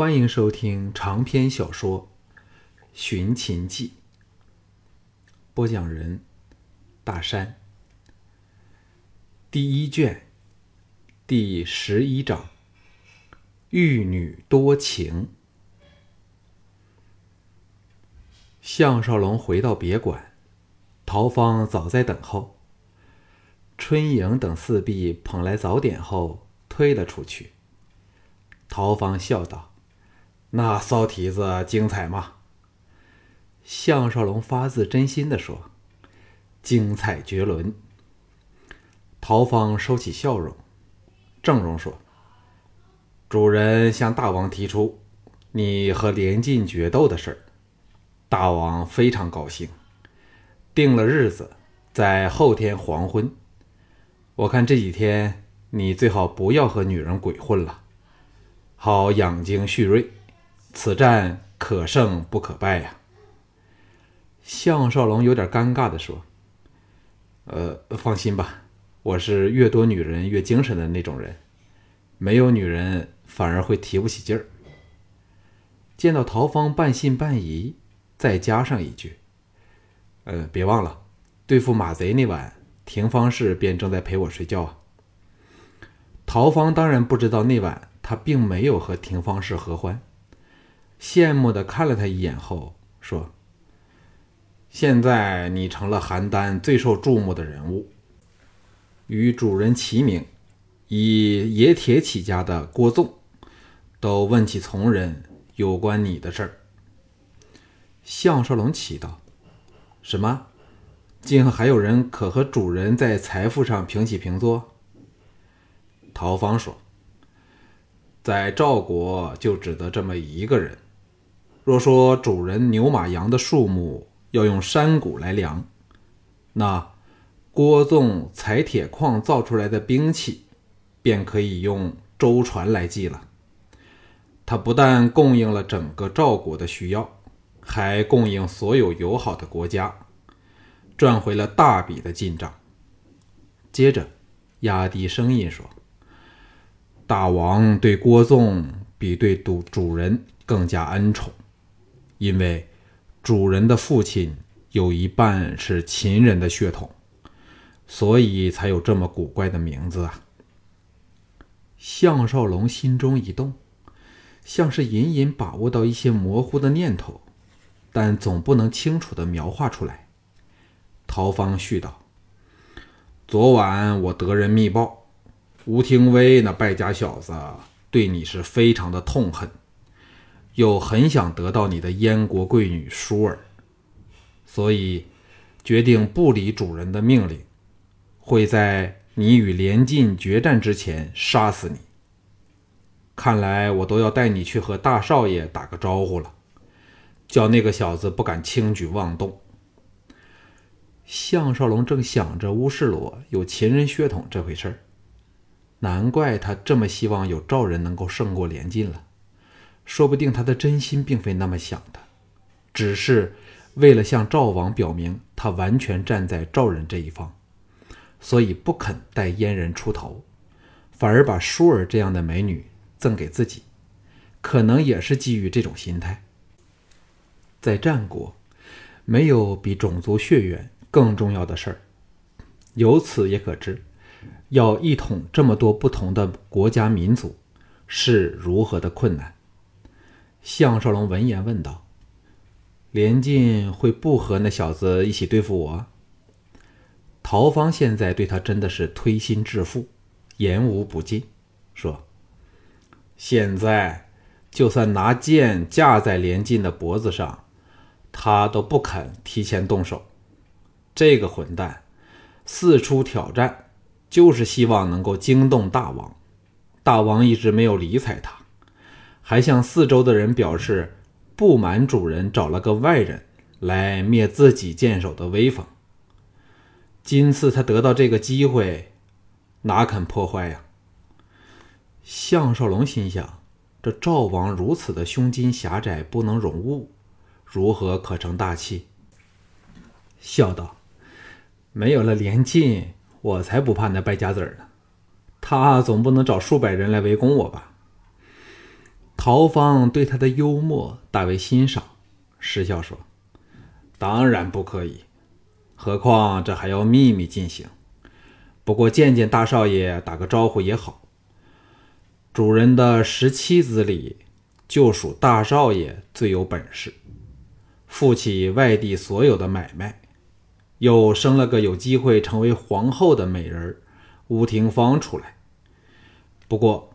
欢迎收听长篇小说《寻秦记》，播讲人：大山。第一卷第十一章：玉女多情。项少龙回到别馆，陶芳早在等候。春莹等四婢捧来早点后，推了出去。陶芳笑道：“那骚蹄子精彩吗？”项少龙发自真心的说：“精彩绝伦。”陶芳收起笑容，郑容说：“主人向大王提出你和连晋决斗的事儿，大王非常高兴，定了日子，在后天黄昏。”我看这几天你最好不要和女人鬼混了，好养精蓄锐。此战可胜不可败呀。项少龙有点尴尬的说：“呃，放心吧，我是越多女人越精神的那种人，没有女人反而会提不起劲儿。”见到陶芳半信半疑，再加上一句：“呃，别忘了对付马贼那晚。”廷芳氏便正在陪我睡觉啊。陶芳当然不知道那晚他并没有和廷芳氏合欢，羡慕的看了他一眼后说：“现在你成了邯郸最受注目的人物，与主人齐名，以冶铁起家的郭纵都问起从人有关你的事儿。”项少龙奇道：“什么？”竟还有人可和主人在财富上平起平坐？陶芳说：“在赵国就只得这么一个人。若说主人牛马羊的数目要用山谷来量，那郭纵采铁矿造出来的兵器，便可以用舟船来计了。他不但供应了整个赵国的需要，还供应所有友好的国家。”赚回了大笔的进账。接着，压低声音说：“大王对郭纵比对主主人更加恩宠，因为主人的父亲有一半是秦人的血统，所以才有这么古怪的名字啊。”项少龙心中一动，像是隐隐把握到一些模糊的念头，但总不能清楚的描画出来。陶芳絮道：“昨晚我得人密报，吴廷威那败家小子对你是非常的痛恨，又很想得到你的燕国贵女舒儿，所以决定不理主人的命令，会在你与连晋决战之前杀死你。看来我都要带你去和大少爷打个招呼了，叫那个小子不敢轻举妄动。”项少龙正想着乌世罗有秦人血统这回事儿，难怪他这么希望有赵人能够胜过连晋了。说不定他的真心并非那么想的，只是为了向赵王表明他完全站在赵人这一方，所以不肯带燕人出头，反而把舒儿这样的美女赠给自己，可能也是基于这种心态。在战国，没有比种族血缘。更重要的事儿，由此也可知，要一统这么多不同的国家民族，是如何的困难。项少龙闻言问道：“连晋会不和那小子一起对付我？”陶芳现在对他真的是推心置腹，言无不尽，说：“现在就算拿剑架在连晋的脖子上，他都不肯提前动手。”这个混蛋四处挑战，就是希望能够惊动大王。大王一直没有理睬他，还向四周的人表示不满主人找了个外人来灭自己剑手的威风。今次他得到这个机会，哪肯破坏呀？项少龙心想：这赵王如此的胸襟狭窄，不能容物，如何可成大器？笑道。没有了连晋，我才不怕那败家子儿呢。他总不能找数百人来围攻我吧？陶芳对他的幽默大为欣赏，失笑说：“当然不可以，何况这还要秘密进行。不过见见大少爷，打个招呼也好。主人的十七子里，就属大少爷最有本事，负起外地所有的买卖，又生了个有机会成为皇后的美人吴廷芳出来。不过。”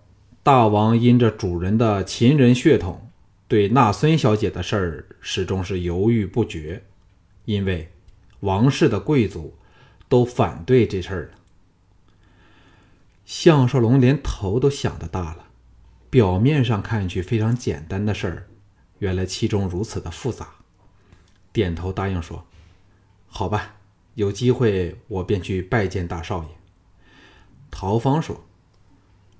大王因着主人的秦人血统，对纳孙小姐的事儿始终是犹豫不决，因为王室的贵族都反对这事儿了。项少龙连头都想得大了，表面上看去非常简单的事儿，原来其中如此的复杂，点头答应说：“好吧，有机会我便去拜见大少爷。”陶芳说。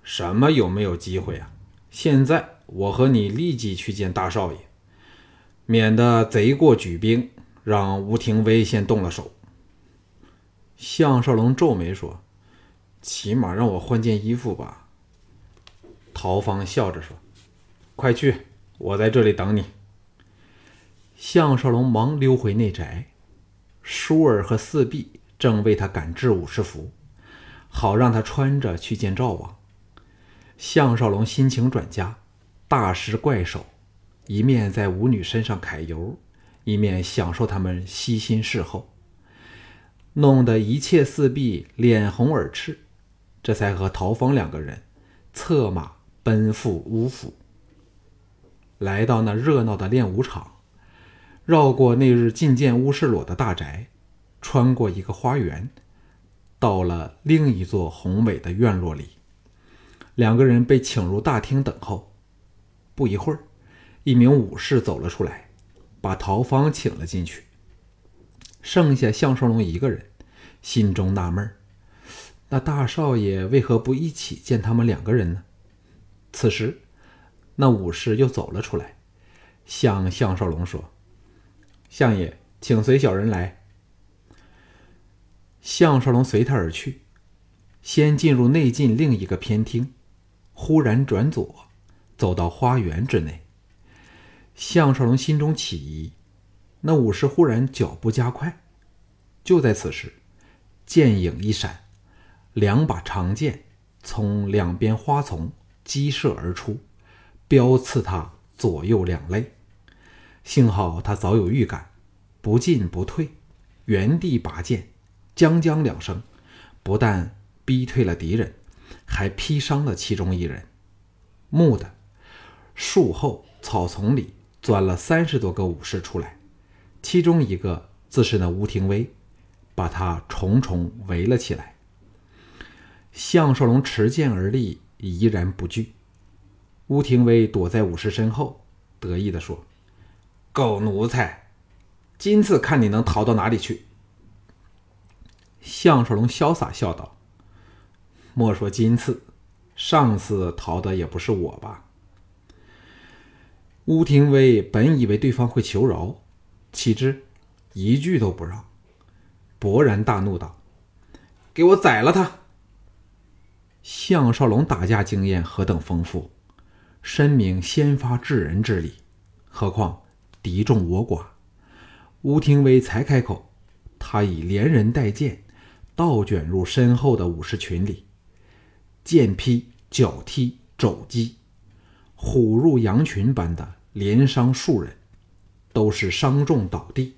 什么有没有机会啊？现在我和你立即去见大少爷，免得贼过举兵，让吴廷威先动了手。项少龙皱眉说：“起码让我换件衣服吧。”陶芳笑着说：“快去，我在这里等你。”项少龙忙溜回内宅，舒儿和四婢正为他赶制武士服，好让他穿着去见赵王。项少龙心情转佳，大施怪手，一面在舞女身上揩油，一面享受他们悉心侍候，弄得一切四壁脸红耳赤，这才和陶芳两个人策马奔赴乌府。来到那热闹的练武场，绕过那日觐见乌世裸的大宅，穿过一个花园，到了另一座宏伟的院落里。两个人被请入大厅等候。不一会儿，一名武士走了出来，把陶芳请了进去。剩下项少龙一个人，心中纳闷那大少爷为何不一起见他们两个人呢？此时，那武士又走了出来，向项少龙说：“相爷，请随小人来。”项少龙随他而去，先进入内进另一个偏厅。忽然转左，走到花园之内。项少龙心中起疑，那武士忽然脚步加快。就在此时，剑影一闪，两把长剑从两边花丛激射而出，标刺他左右两肋。幸好他早有预感，不进不退，原地拔剑，将将两声，不但逼退了敌人。还劈伤了其中一人。木的，树后草丛里钻了三十多个武士出来，其中一个自是那吴廷威，把他重重围了起来。项少龙持剑而立，怡然不惧。吴廷威躲在武士身后，得意地说：“狗奴才，今次看你能逃到哪里去？”项少龙潇洒笑道。莫说今次，上次逃的也不是我吧？乌廷威本以为对方会求饶，岂知一句都不让，勃然大怒道：“给我宰了他！”项少龙打架经验何等丰富，深明先发制人之理，何况敌众我寡，乌廷威才开口，他已连人带剑，倒卷入身后的武士群里。剑劈、脚踢、肘击，虎入羊群般的连伤数人，都是伤重倒地，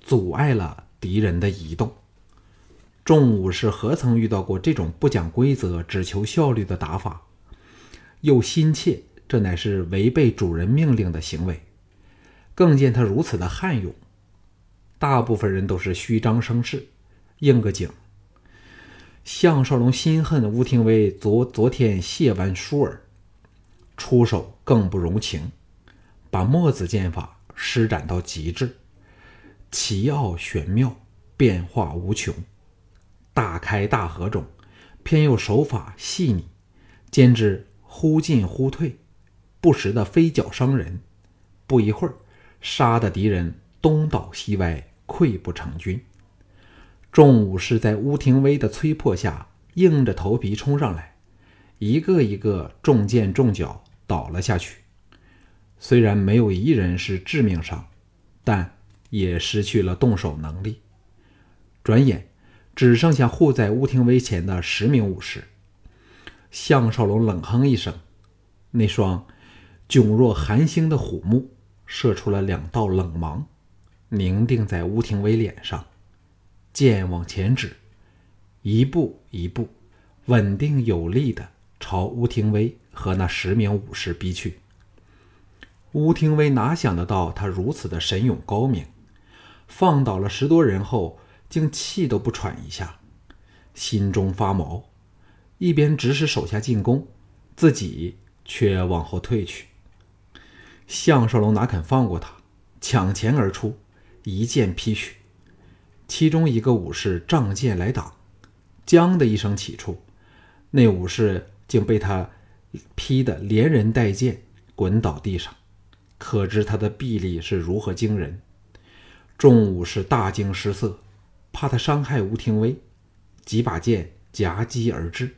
阻碍了敌人的移动。众武士何曾遇到过这种不讲规则、只求效率的打法？又心切这乃是违背主人命令的行为，更见他如此的悍勇。大部分人都是虚张声势，应个景。项少龙心恨吴廷威昨昨天亵玩舒儿，出手更不容情，把墨子剑法施展到极致，奇奥玄妙，变化无穷，大开大合中，偏又手法细腻，兼之忽进忽退，不时的飞脚伤人，不一会儿，杀的敌人东倒西歪，溃不成军。众武士在乌廷威的催迫下，硬着头皮冲上来，一个一个中箭中脚倒了下去，虽然没有一人是致命伤，但也失去了动手能力。转眼，只剩下护在乌廷威前的十名武士。项少龙冷哼一声，那双炯若寒星的虎目射出了两道冷芒，凝定在乌廷威脸上。剑往前指，一步一步，稳定有力的朝吴廷威和那十名武士逼去。吴廷威哪想得到他如此的神勇高明，放倒了十多人后。竟气都不喘一下，心中发毛，一边指使手下进攻，自己却往后退去。项少龙哪肯放过他，抢前而出，一剑劈去。其中一个武士仗剑来挡，将的一声起处，那武士竟被他劈得连人带剑滚倒地上，可知他的臂力是如何惊人。众武士大惊失色。怕他伤害吴廷威，几把剑夹击而至。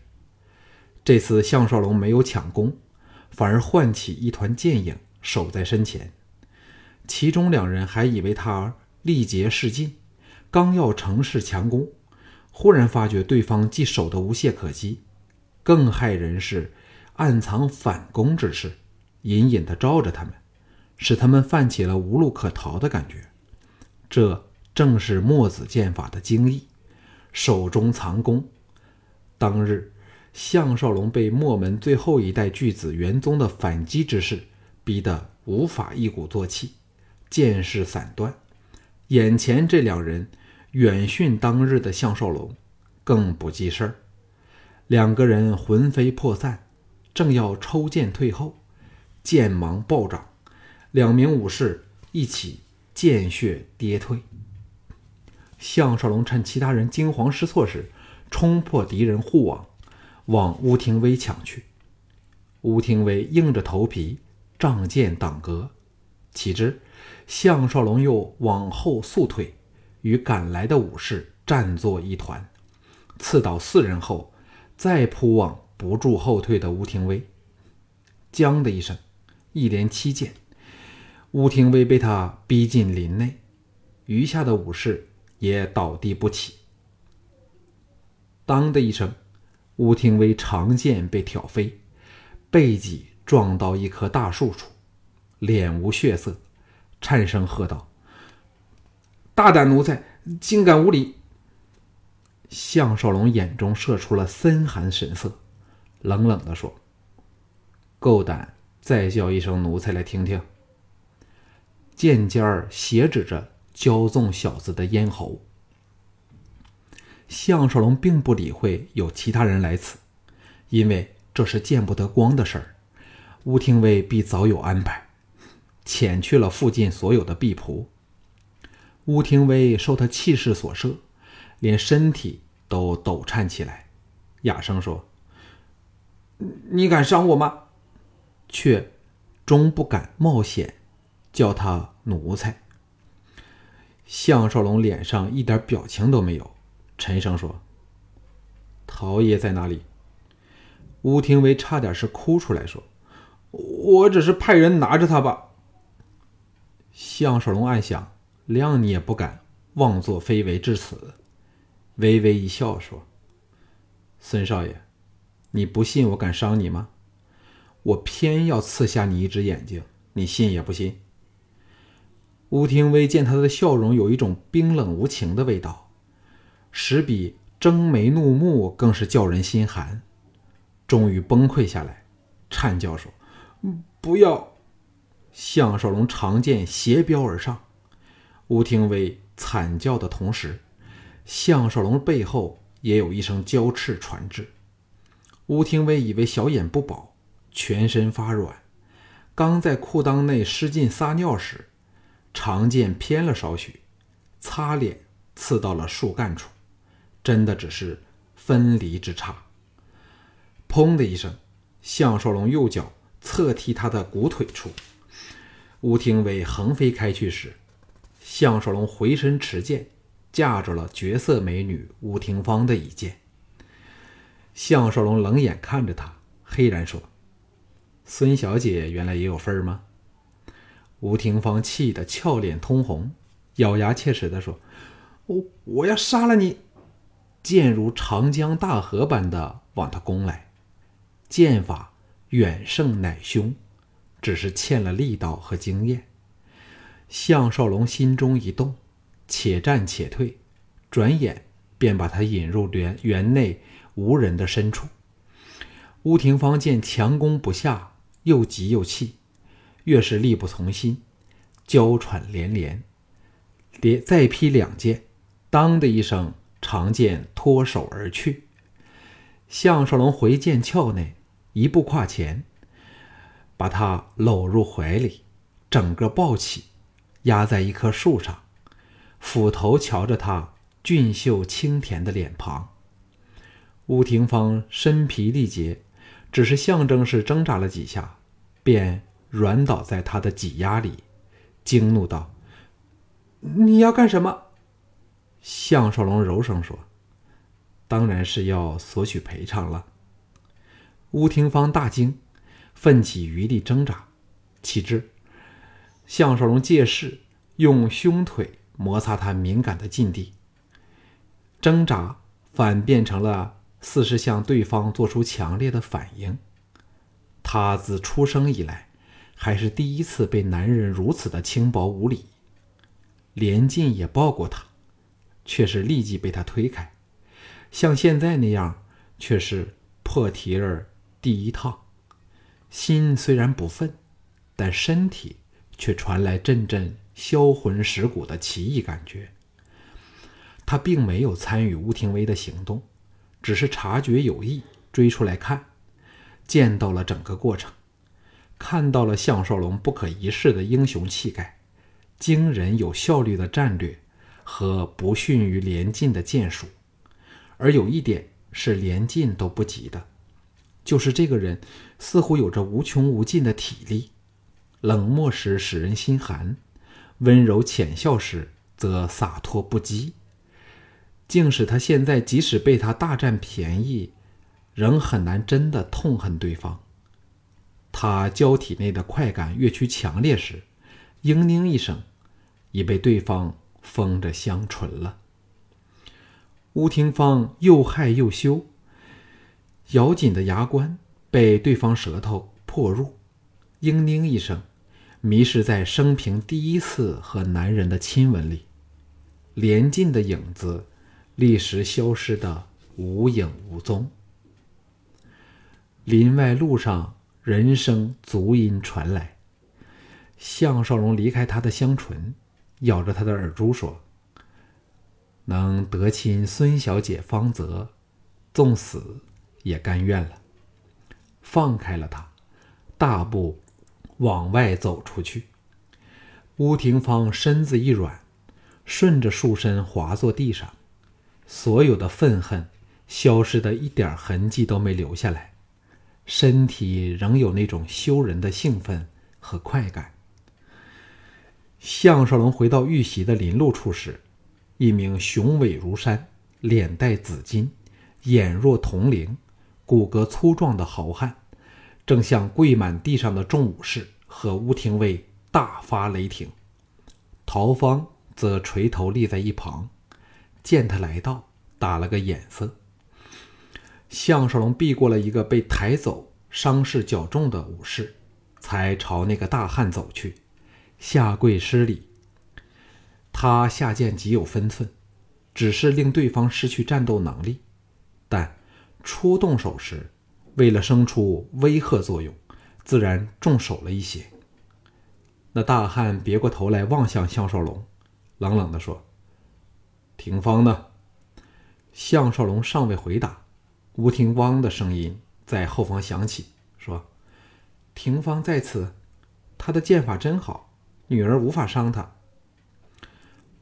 这次项少龙没有抢攻，反而唤起一团剑影守在身前。其中两人还以为他力竭势尽，刚要乘势强攻，忽然发觉对方既守得无懈可击，更害人是暗藏反攻之势，隐隐的罩着他们，使他们泛起了无路可逃的感觉。这。正是墨子剑法的精义，手中藏功。当日，项少龙被墨门最后一代巨子元宗的反击之势逼得无法一鼓作气，剑势散断。眼前这两人远逊当日的项少龙，更不记事儿。两个人魂飞魄散，正要抽剑退后，剑芒暴涨，两名武士一起见血跌退。项少龙趁其他人惊慌失措时，冲破敌人护网，往乌廷威抢去。乌廷威硬着头皮，仗剑挡格。岂知项少龙又往后速退，与赶来的武士战作一团，刺倒四人后，再扑往不住后退的乌廷威。将的一声，一连七剑，乌廷威被他逼进林内，余下的武士。也倒地不起。当的一声，吴廷威长剑被挑飞，背脊撞到一棵大树处，脸无血色，颤声喝道：“大胆奴才，竟敢无礼！”项少龙眼中射出了森寒神色，冷冷的说：“够胆，再叫一声奴才来听听。”剑尖儿斜指着。骄纵小子的咽喉，项少龙并不理会有其他人来此，因为这是见不得光的事儿。吴廷尉必早有安排，遣去了附近所有的婢仆。乌廷威受他气势所慑，连身体都抖颤起来，哑声说：“你敢伤我吗？”却终不敢冒险叫他奴才。项少龙脸上一点表情都没有，沉声说：“陶爷在哪里？”吴廷威差点是哭出来，说：“我只是派人拿着他吧。”项少龙暗想：“谅你也不敢妄作非为至此。”微微一笑说：“孙少爷，你不信我敢伤你吗？我偏要刺瞎你一只眼睛，你信也不信？”吴廷威见他的笑容有一种冰冷无情的味道，使比睁眉怒目更是叫人心寒。终于崩溃下来，颤叫说：“不要！”项少龙长剑斜飙而上，吴廷威惨叫的同时，项少龙背后也有一声娇叱传至。吴廷威以为小眼不保，全身发软，刚在裤裆内失禁撒尿时。长剑偏了少许，擦脸刺到了树干处，真的只是分离之差。砰的一声，项少龙右脚侧踢他的骨腿处，吴廷伟横飞开去时，项少龙回身持剑，架着了绝色美女吴廷芳的一剑。项少龙冷眼看着他，黑然说：“孙小姐原来也有份吗？”吴廷芳气得俏脸通红，咬牙切齿地说：“我我要杀了你！”剑如长江大河般的往他攻来，剑法远胜乃兄，只是欠了力道和经验。项少龙心中一动，且战且退，转眼便把他引入园园内无人的深处。乌廷芳见强攻不下，又急又气，越是力不从心，娇喘连连，连再劈两剑，当的一声。长剑脱手而去，项少龙回剑鞘内，一步跨前，把他搂入怀里，整个抱起，压在一棵树上，斧头瞧着他俊秀清甜的脸庞。吴廷芳身疲力竭，只是象征式挣扎了几下，便软倒在他的挤压里，惊怒道：“你要干什么？”项少龙柔声说：“当然是要索取赔偿了。”吴廷芳大惊，奋起余力挣扎，岂知项少龙借势用胸腿摩擦他敏感的禁地，挣扎反变成了似是向对方做出强烈的反应。他自出生以来，还是第一次被男人如此的轻薄无礼。连晋也抱过他。却是立即被他推开，像现在那样，却是破蹄儿第一趟。心虽然不忿，但身体却传来阵阵销魂蚀骨的奇异感觉。他并没有参与吴廷威的行动，只是察觉有异，追出来看，见到了整个过程，看到了项少龙不可一世的英雄气概，惊人有效率的战略。和不逊于连晋的剑术，而有一点是连晋都不及的，就是这个人似乎有着无穷无尽的体力，冷漠时使人心寒，温柔浅笑时则洒脱不羁，竟使他现在即使被他大占便宜，仍很难真的痛恨对方。他交体内的快感越趋强烈时，嘤咛一声，已被对方。封着香唇了。吴廷芳又害又羞，咬紧的牙关被对方舌头破入，嘤咛一声，迷失在生平第一次和男人的亲吻里，连晋的影子立时消失的无影无踪。林外路上人声足音传来，项少龙离开他的香唇。咬着他的耳珠说：“能得亲孙小姐方泽，纵死也甘愿了。”放开了他，大步往外走出去。乌廷芳身子一软，顺着树身滑坐地上，所有的愤恨消失的一点痕迹都没留下来，身体仍有那种羞人的兴奋和快感。项少龙回到玉玺的林路处时，一名雄伟如山、脸带紫金、眼若铜铃、骨骼粗壮的豪汉，正向跪满地上的众武士和吴廷尉大发雷霆。陶芳则垂头立在一旁，见他来到，打了个眼色。项少龙避过了一个被抬走、伤势较重的武士，才朝那个大汉走去。下跪施礼。他下剑极有分寸，只是令对方失去战斗能力，但初动手时，为了生出威吓作用，自然重手了一些。那大汉别过头来望向项少龙，冷冷地说：“廷芳呢？”项少龙尚未回答，吴廷芳的声音在后方响起，说：“廷芳在此，他的剑法真好。”女儿无法伤他。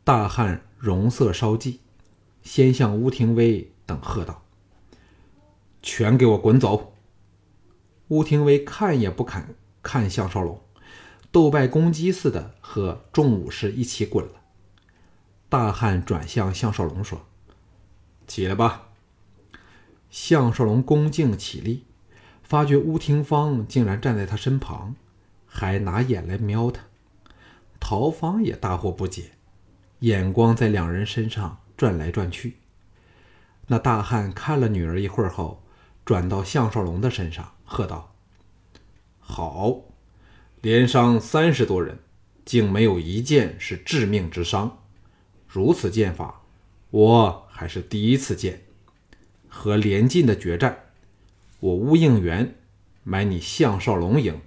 大汉容色稍霁，先向乌廷威等喝道：“全给我滚走！”乌廷威看也不看看项少龙，斗败公鸡似的和众武士一起滚了。大汉转向项少龙说：“起来吧。”项少龙恭敬起立，发觉乌廷芳竟然站在他身旁，还拿眼来瞄他。陶芳也大惑不解，眼光在两人身上转来转去。那大汉看了女儿一会儿后，转到项少龙的身上，喝道：“好，连伤三十多人，竟没有一件是致命之伤。如此剑法，我还是第一次见。和连晋的决战，我乌应元买你项少龙赢。”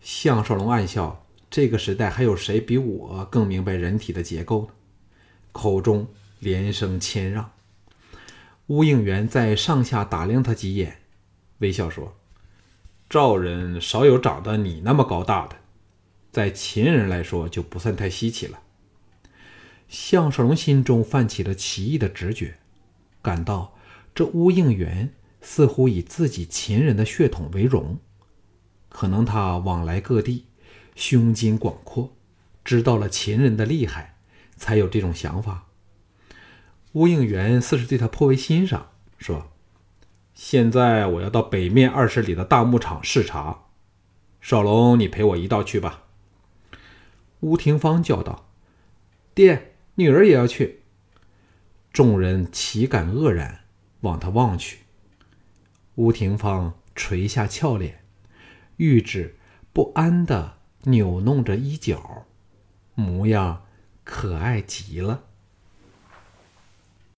项少龙暗笑：“这个时代还有谁比我更明白人体的结构呢？”口中连声谦让。乌应元在上下打量他几眼，微笑说：“赵人少有长得你那么高大的，在秦人来说就不算太稀奇了。”项少龙心中泛起了奇异的直觉，感到这乌应元似乎以自己秦人的血统为荣。可能他往来各地，胸襟广阔，知道了秦人的厉害，才有这种想法。乌应元似是对他颇为欣赏，说：“现在我要到北面二十里的大牧场视察，少龙，你陪我一道去吧。”乌廷芳叫道：“爹，女儿也要去。”众人岂敢愕然，往他望去。乌廷芳垂下俏脸。玉指不安地扭弄着衣角，模样可爱极了。